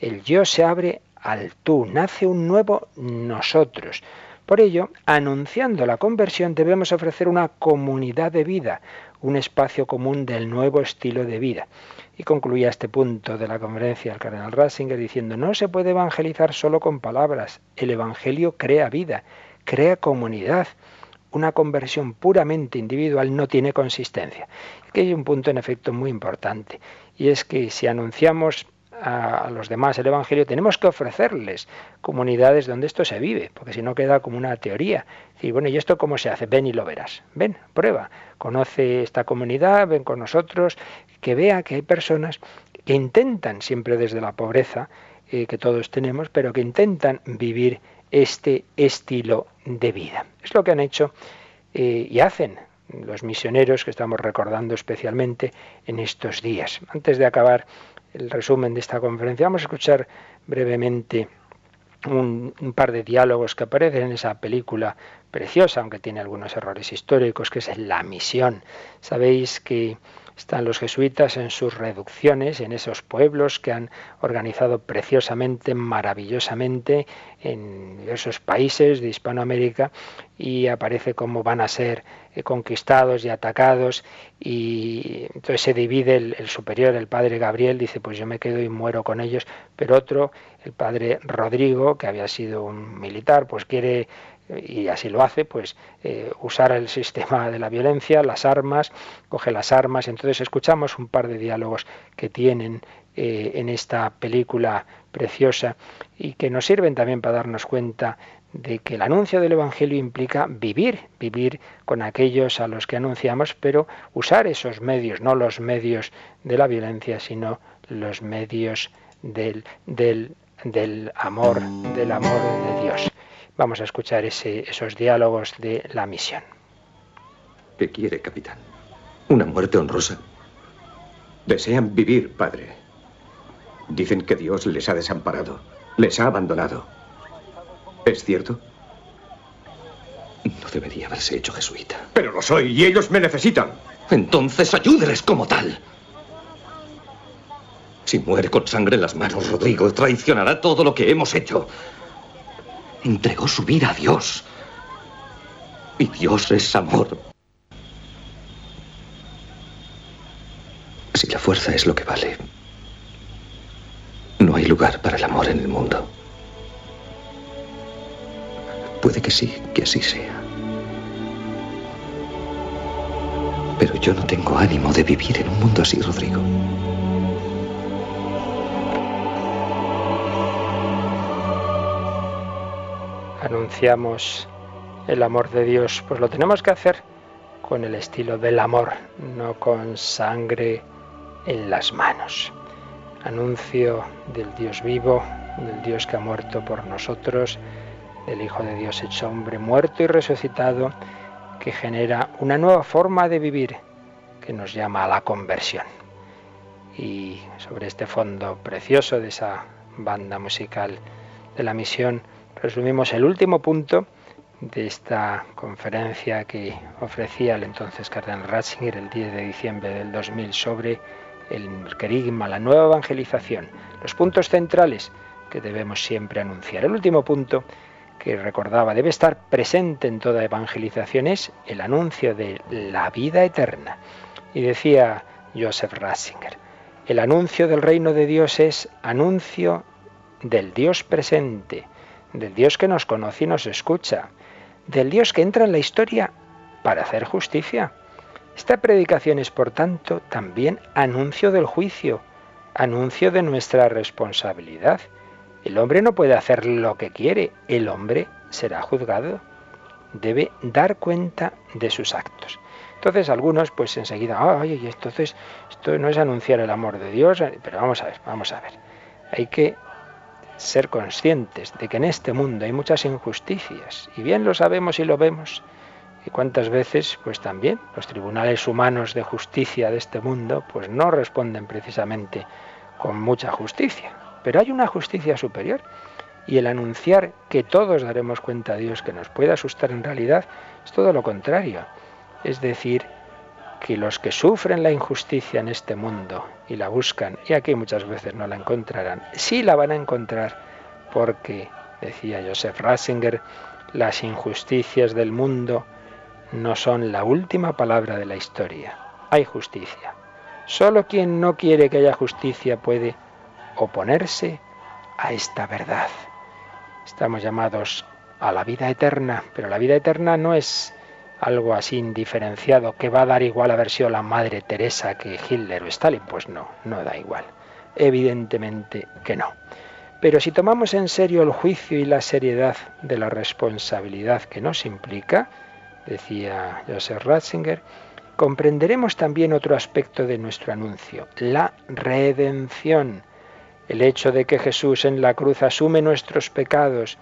El yo se abre al tú, nace un nuevo nosotros. Por ello, anunciando la conversión debemos ofrecer una comunidad de vida, un espacio común del nuevo estilo de vida. Y concluía este punto de la conferencia el cardenal Ratzinger diciendo, no se puede evangelizar solo con palabras, el Evangelio crea vida, crea comunidad. Una conversión puramente individual no tiene consistencia. Aquí hay un punto en efecto muy importante, y es que si anunciamos a, los demás el Evangelio, tenemos que ofrecerles comunidades donde esto se vive, porque si no queda como una teoría. Y bueno, ¿y esto cómo se hace? Ven y lo verás. Ven, prueba. Conoce esta comunidad, ven con nosotros, que vea que hay personas que intentan, siempre desde la pobreza eh, que todos tenemos, pero que intentan vivir este estilo de vida. Es lo que han hecho eh, y hacen los misioneros que estamos recordando especialmente en estos días. Antes de acabar el resumen de esta conferencia. Vamos a escuchar brevemente un, par de diálogos que aparecen en esa película preciosa, aunque tiene algunos errores históricos, que es La Misión. Sabéis que están los jesuitas en sus reducciones, en esos pueblos que han organizado preciosamente, maravillosamente en diversos países de Hispanoamérica y aparece cómo van a ser eh, conquistados y atacados y entonces se divide el, el, superior, el padre Gabriel, dice pues yo me quedo y muero con ellos, pero otro, el padre Rodrigo, que había sido un militar, pues quiere y así lo hace, pues eh, usar el sistema de la violencia, las armas, coge las armas. Entonces escuchamos un par de diálogos que tienen eh, en esta película preciosa y que nos sirven también para darnos cuenta de que el anuncio del Evangelio implica vivir, vivir con aquellos a los que anunciamos, pero usar esos medios, no los medios de la violencia, sino los medios del, del, del amor, del amor de Dios. Vamos a escuchar ese, esos diálogos de la misión. ¿Qué quiere, capitán? ¿Una muerte honrosa? Desean vivir, padre. Dicen que Dios les ha desamparado, les ha abandonado. ¿Es cierto? No debería haberse hecho jesuita. Pero lo soy y ellos me necesitan. Entonces ayúdeles como tal. Si muere con sangre en las manos, Rodrigo traicionará todo lo que hemos hecho entregó su vida a Dios. Y Dios es amor. Si la fuerza es lo que vale, no hay lugar para el amor en el mundo. Puede que sí, que así sea. Pero yo no tengo ánimo de vivir en un mundo así, Rodrigo. Anunciamos el amor de Dios, pues lo tenemos que hacer con el estilo del amor, no con sangre en las manos. anuncio del Dios vivo, del Dios que ha muerto por nosotros, del Hijo de Dios hecho hombre, muerto y resucitado, que genera una nueva forma de vivir que nos llama a la conversión. Y sobre este fondo precioso de esa banda musical de la misión, resumimos el último punto de esta conferencia que ofrecía el entonces cardenal Ratzinger el 10 de diciembre del 2000 sobre el querigma, la nueva evangelización, los puntos centrales que debemos siempre anunciar. El último punto que recordaba debe estar presente en toda evangelización es el anuncio de la vida eterna. Y decía Joseph Ratzinger, el anuncio del reino de Dios es anuncio del Dios presente, del Dios que nos conoce y nos escucha, del Dios que entra en la historia para hacer justicia. Esta predicación es, por tanto, también anuncio del juicio, anuncio de nuestra responsabilidad. El hombre no puede hacer lo que quiere, el hombre será juzgado. Debe dar cuenta de sus actos. Entonces algunos pues enseguida, ay, entonces esto no es anunciar el amor de Dios, pero vamos a ver, vamos a ver. Hay que ser conscientes de que en este mundo hay muchas injusticias, y bien lo sabemos y lo vemos. Y cuántas veces, pues también, los tribunales humanos de justicia de este mundo, pues no responden precisamente con mucha justicia. Pero hay una justicia superior. Y el anunciar que todos daremos cuenta a Dios que nos puede asustar en realidad es todo lo contrario. Es decir, que los que sufren la injusticia en este mundo y la buscan, y aquí muchas veces no la encontrarán, sí la van a encontrar porque, decía Joseph Ratzinger, las injusticias del mundo no son la última palabra de la historia. Hay justicia. Solo quien no quiere que haya justicia puede oponerse a esta verdad. Estamos llamados a la vida eterna, pero la vida eterna no es algo así indiferenciado que va a dar igual haber sido la madre Teresa que Hitler o Stalin. Pues no, no da igual. Evidentemente que no. Pero si tomamos en serio el juicio y la seriedad de la responsabilidad que nos implica, decía Joseph Ratzinger, comprenderemos también otro aspecto de nuestro anuncio, la redención, el hecho de que Jesús en la cruz asume nuestros pecados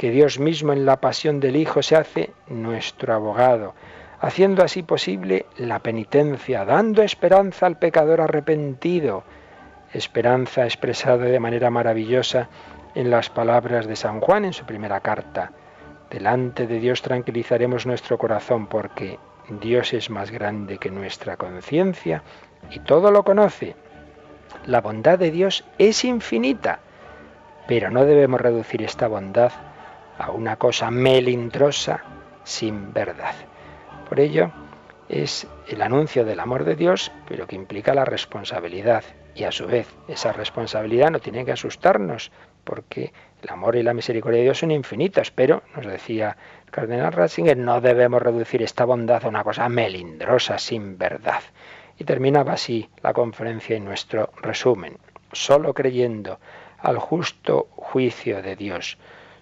que Dios mismo en la pasión del Hijo se hace nuestro abogado, haciendo así posible la penitencia, dando esperanza al pecador arrepentido, esperanza expresada de manera maravillosa en las palabras de San Juan en su primera carta. Delante de Dios tranquilizaremos nuestro corazón porque Dios es más grande que nuestra conciencia y todo lo conoce. La bondad de Dios es infinita, pero no debemos reducir esta bondad a una cosa melindrosa sin verdad. Por ello, es el anuncio del amor de Dios, pero que implica la responsabilidad. Y a su vez, esa responsabilidad no tiene que asustarnos, porque el amor y la misericordia de Dios son infinitas, pero, nos decía el cardenal Ratzinger, no debemos reducir esta bondad a una cosa melindrosa, sin verdad. Y terminaba así la conferencia y nuestro resumen. Solo creyendo al justo juicio de Dios,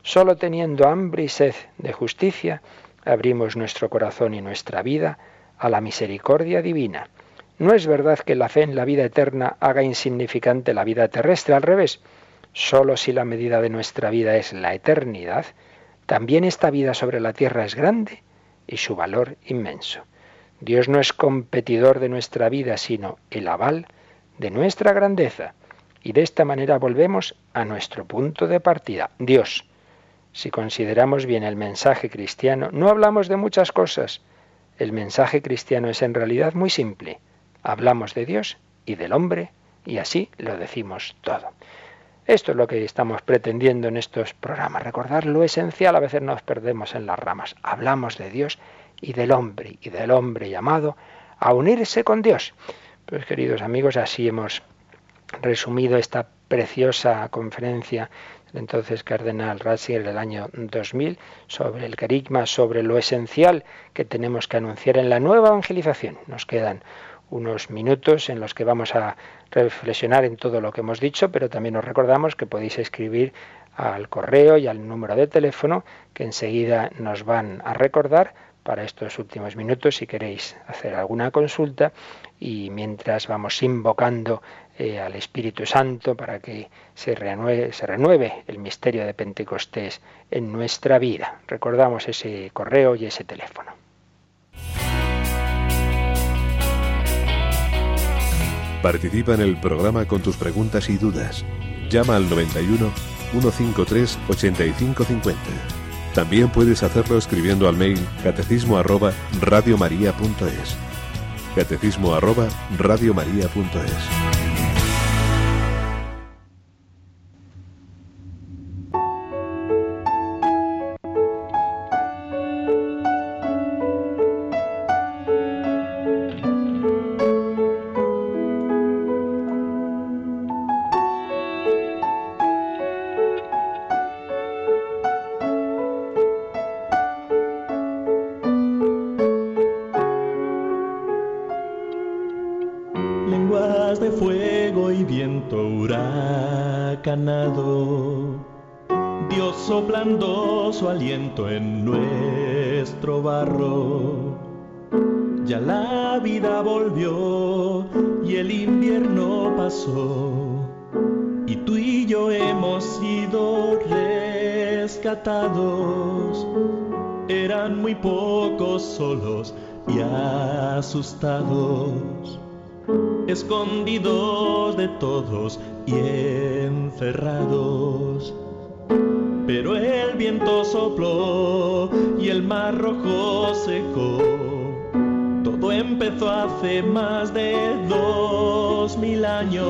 Solo teniendo hambre y sed de justicia, abrimos nuestro corazón y nuestra vida a la misericordia divina. No es verdad que la fe en la vida eterna haga insignificante la vida terrestre, al revés. Solo si la medida de nuestra vida es la eternidad, también esta vida sobre la tierra es grande y su valor inmenso. Dios no es competidor de nuestra vida, sino el aval de nuestra grandeza. Y de esta manera volvemos a nuestro punto de partida. Dios, si consideramos bien el mensaje cristiano, no hablamos de muchas cosas. El mensaje cristiano es en realidad muy simple. Hablamos de Dios y del hombre y así lo decimos todo. Esto es lo que estamos pretendiendo en estos programas, recordar lo esencial, a veces nos perdemos en las ramas. Hablamos de Dios y del hombre, y del hombre llamado a unirse con Dios. Pues queridos amigos, así hemos resumido esta preciosa conferencia entonces cardenal Ratzinger del año 2000 sobre el carisma, sobre lo esencial que tenemos que anunciar en la nueva evangelización. Nos quedan unos minutos en los que vamos a reflexionar en todo lo que hemos dicho, pero también os recordamos que podéis escribir al correo y al número de teléfono que enseguida nos van a recordar para estos últimos minutos si queréis hacer alguna consulta y mientras vamos invocando eh, al Espíritu Santo para que se renueve, se renueve el misterio de Pentecostés en nuestra vida. Recordamos ese correo y ese teléfono. Participa en el programa con tus preguntas y dudas. Llama al 91 153 8550. También puedes hacerlo escribiendo al mail catecismo arroba radiomaria.es. Catecismo arroba radiomaria.es.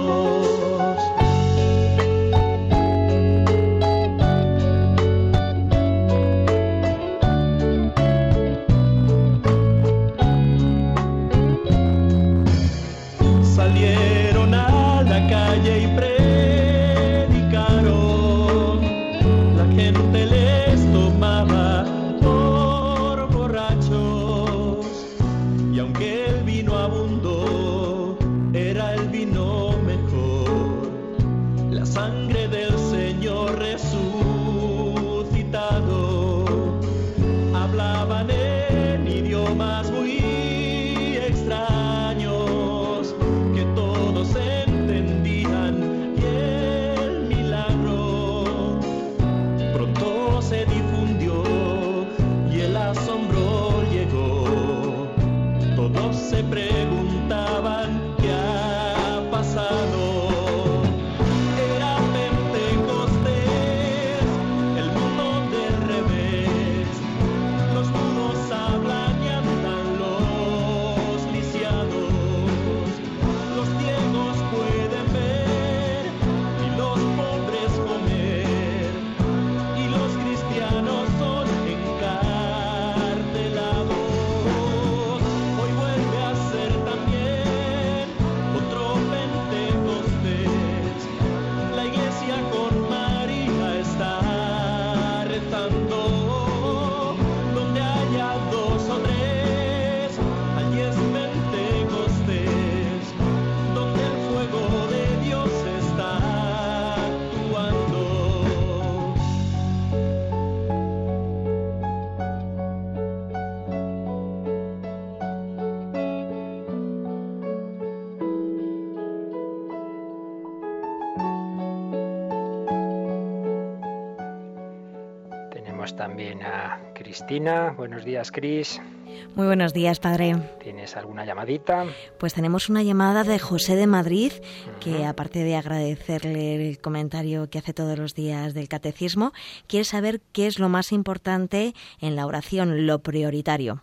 años. También a Cristina. Buenos días, Cris. Muy buenos días, padre. ¿Tienes alguna llamadita? Pues tenemos una llamada de José de Madrid, que aparte de agradecerle el comentario que hace todos los días del catecismo, quiere saber qué es lo más importante en la oración, lo prioritario.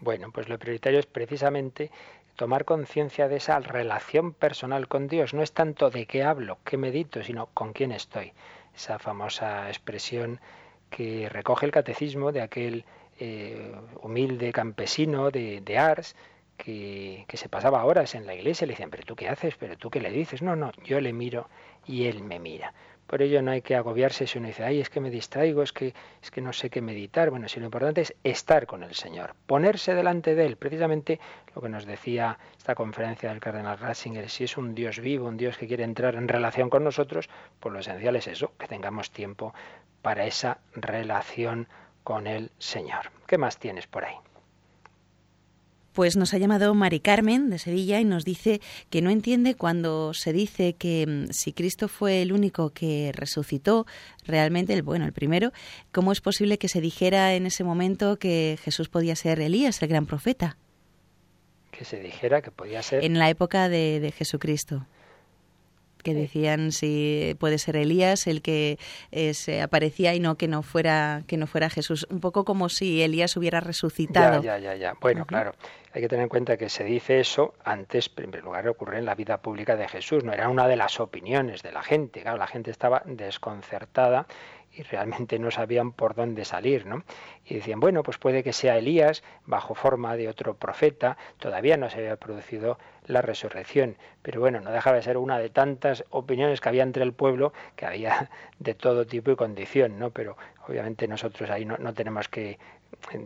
Bueno, pues lo prioritario es precisamente tomar conciencia de esa relación personal con Dios. No es tanto de qué hablo, qué medito, sino con quién estoy. Esa famosa expresión que recoge el catecismo de aquel eh, humilde campesino de, Ars, que, que, se pasaba horas en la iglesia, le decían, pero tú qué haces, pero tú qué le dices, no, no, yo le miro y él me mira. Por ello no hay que agobiarse si uno dice, ay, es que me distraigo, es que, es que no sé qué meditar. Bueno, si lo importante es estar con el Señor, ponerse delante de Él. Precisamente lo que nos decía esta conferencia del cardenal Ratzinger, si es un Dios vivo, un Dios que quiere entrar en relación con nosotros, pues lo esencial es eso, que tengamos tiempo para esa relación con el Señor. ¿Qué más tienes por ahí? Pues nos ha llamado Mari Carmen de Sevilla y nos dice que no entiende cuando se dice que mm, si Cristo fue el único que resucitó, realmente el bueno, el primero, ¿cómo es posible que se dijera en ese momento que Jesús podía ser Elías, el gran profeta? Que se dijera que podía ser. En la época de, de Jesucristo que decían si puede ser Elías el que eh, se aparecía y no que no fuera que no fuera Jesús. Un poco como si Elías hubiera resucitado. Ya ya ya, bueno claro hay que tener en cuenta que se dice eso antes en primer lugar ocurre en la vida pública de Jesús. No era una de las opiniones de la gente. Claro la gente estaba desconcertada y realmente no sabían por dónde salir, ¿no? Y decían, bueno, pues puede que sea Elías bajo forma de otro profeta, todavía no se había producido la resurrección, pero bueno, no dejaba de ser una de tantas opiniones que había entre el pueblo, que había de todo tipo y condición, ¿no? Pero obviamente nosotros ahí no, no tenemos que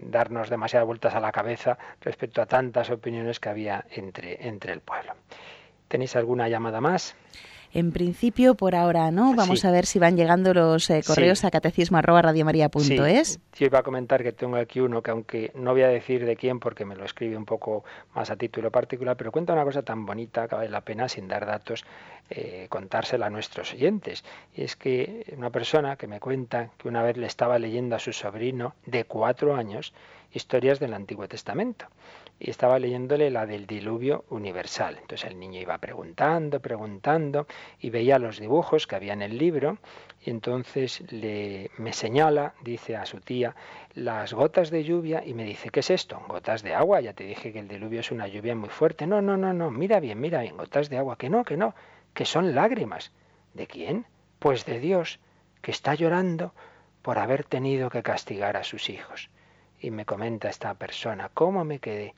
darnos demasiadas vueltas a la cabeza respecto a tantas opiniones que había entre, entre el pueblo. ¿Tenéis alguna llamada más? En principio, por ahora no. Vamos a ver si van llegando los eh, correos a catecismo arroba Sí. Yo iba a comentar que tengo aquí uno que aunque no voy a decir de quién porque me lo escribe un poco más a título particular, pero cuenta una cosa tan bonita que vale la pena sin dar datos eh, contársela a nuestros oyentes. Y es que una persona que me cuenta que una vez le estaba leyendo a su sobrino de cuatro años historias del Antiguo Testamento y estaba leyéndole la del diluvio universal. Entonces el niño iba preguntando, preguntando y veía los dibujos que había en el libro y entonces le, me señala, dice a su tía, las gotas de lluvia y me dice, ¿qué es esto? Gotas de agua, ya te dije que el diluvio es una lluvia muy fuerte. No, no, no, no, mira bien, mira bien, gotas de agua, que no, que no, que son lágrimas. ¿De quién? Pues de Dios, que está llorando por haber tenido que castigar a sus hijos. Y me comenta esta persona, ¿cómo me quedé?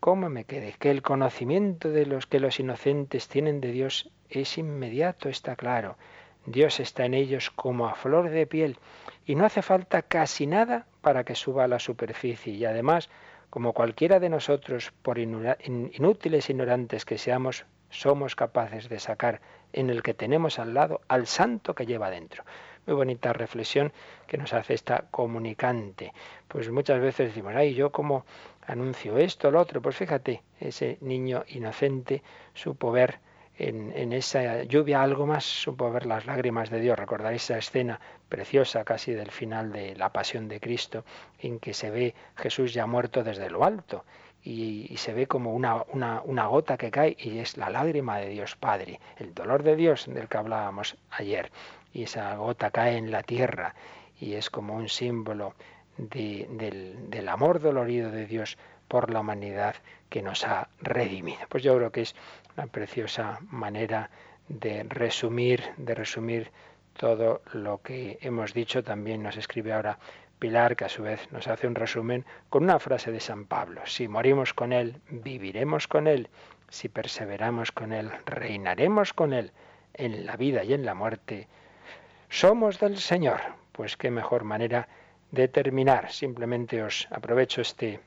¿Cómo me quedé? Que el conocimiento de los que los inocentes tienen de Dios es inmediato, está claro. Dios está en ellos como a flor de piel y no hace falta casi nada para que suba a la superficie. Y además, como cualquiera de nosotros, por inútiles e ignorantes que seamos, somos capaces de sacar en el que tenemos al lado al santo que lleva dentro. Muy bonita reflexión que nos hace esta comunicante. Pues muchas veces decimos, ay, yo como anuncio esto, lo otro. Pues fíjate, ese niño inocente supo ver en, en, esa lluvia algo más, supo ver las lágrimas de Dios. Recordaréis esa escena preciosa casi del final de la pasión de Cristo, en que se ve Jesús ya muerto desde lo alto. Y, y se ve como una, una, una gota que cae y es la lágrima de Dios Padre, el dolor de Dios del que hablábamos ayer. Y esa gota cae en la tierra y es como un símbolo del, del amor dolorido de Dios por la humanidad que nos ha redimido. Pues yo creo que es una preciosa manera de resumir, de resumir todo lo que hemos dicho. También nos escribe ahora Pilar, que a su vez nos hace un resumen con una frase de San Pablo. Si morimos con Él, viviremos con Él. Si perseveramos con Él, reinaremos con Él en la vida y en la muerte. Somos del Señor. Pues qué mejor manera de terminar. Simplemente os aprovecho este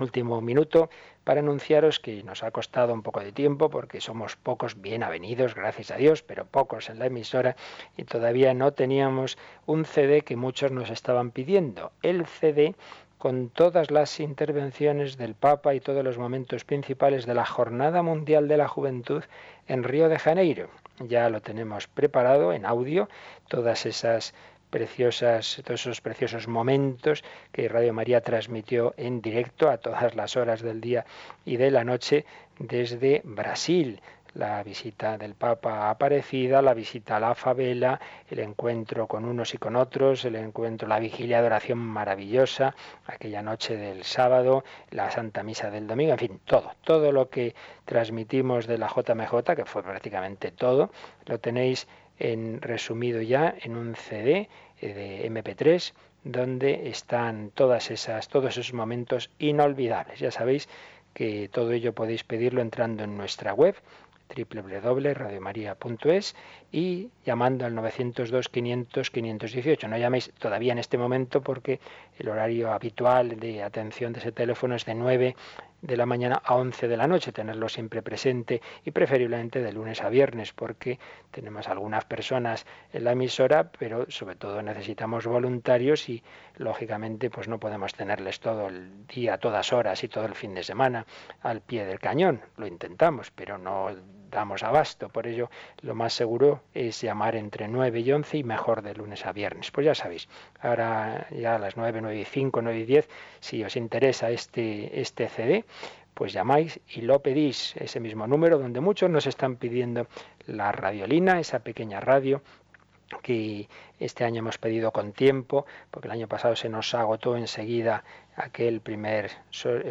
último minuto para anunciaros que nos ha costado un poco de tiempo porque somos pocos bien avenidos, gracias a Dios, pero pocos en la emisora y todavía no teníamos un CD que muchos nos estaban pidiendo. El CD con todas las intervenciones del Papa y todos los momentos principales de la Jornada Mundial de la Juventud en Río de Janeiro. Ya lo tenemos preparado en audio, todas esas preciosas, todos esos preciosos momentos que Radio María transmitió en directo a todas las horas del día y de la noche desde Brasil. La visita del Papa Aparecida, la visita a la favela, el encuentro con unos y con otros, el encuentro, la vigilia de oración maravillosa, aquella noche del sábado, la Santa Misa del domingo, en fin, todo, todo lo que transmitimos de la JMJ, que fue prácticamente todo, lo tenéis en resumido ya en un CD eh, de MP3 donde están todas esas, todos esos momentos inolvidables. Ya sabéis que todo ello podéis pedirlo entrando en nuestra web www.radiomaria.es y llamando al 902 500 518. No llaméis todavía en este momento porque el horario habitual de atención de ese teléfono es de 9 de la mañana a 11 de la noche, tenerlo siempre presente y preferiblemente de lunes a viernes, porque tenemos algunas personas en la emisora, pero sobre todo necesitamos voluntarios y lógicamente pues no podemos tenerles todo el día, todas horas y todo el fin de semana al pie del cañón. Lo intentamos, pero no damos abasto. Por ello, lo más seguro es llamar entre 9 y 11 y mejor de lunes a viernes. Pues ya sabéis, ahora ya a las 9, 9 y 5, 9 y 10, si os interesa este, este CD, pues llamáis y lo pedís, ese mismo número donde muchos nos están pidiendo la radiolina, esa pequeña radio que este año hemos pedido con tiempo, porque el año pasado se nos agotó enseguida aquel primer,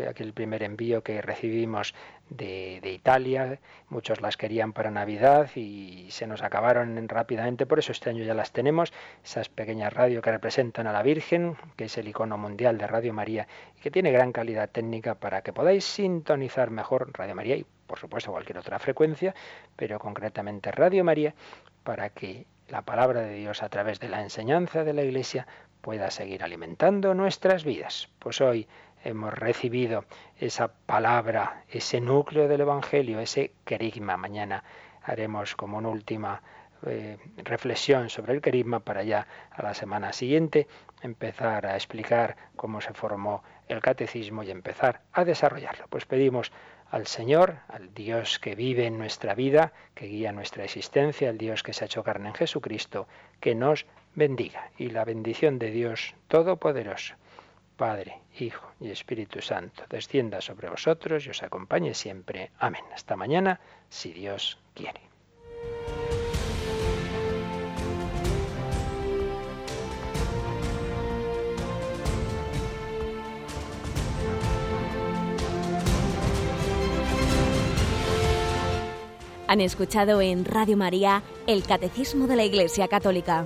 aquel primer envío que recibimos de, Italia. Muchos las querían para Navidad y se nos acabaron rápidamente, por eso este año ya las tenemos, esas pequeñas radios que representan a la Virgen, que es el icono mundial de Radio María y que tiene gran calidad técnica para que podáis sintonizar mejor Radio María y por supuesto cualquier otra frecuencia, pero concretamente Radio María, para que la palabra de Dios a través de la enseñanza de la Iglesia pueda seguir alimentando nuestras vidas. Pues hoy hemos recibido esa palabra, ese núcleo del Evangelio, ese querigma. Mañana haremos como una última eh, reflexión sobre el querigma para ya a la semana siguiente empezar a explicar cómo se formó el catecismo y empezar a desarrollarlo. Pues pedimos al Señor, al Dios que vive en nuestra vida, que guía nuestra existencia, al Dios que se ha hecho carne en Jesucristo, que nos bendiga. Y la bendición de Dios Todopoderoso, Padre, Hijo y Espíritu Santo, descienda sobre vosotros y os acompañe siempre. Amén. Hasta mañana, si Dios quiere. Han escuchado en Radio María el Catecismo de la Iglesia Católica,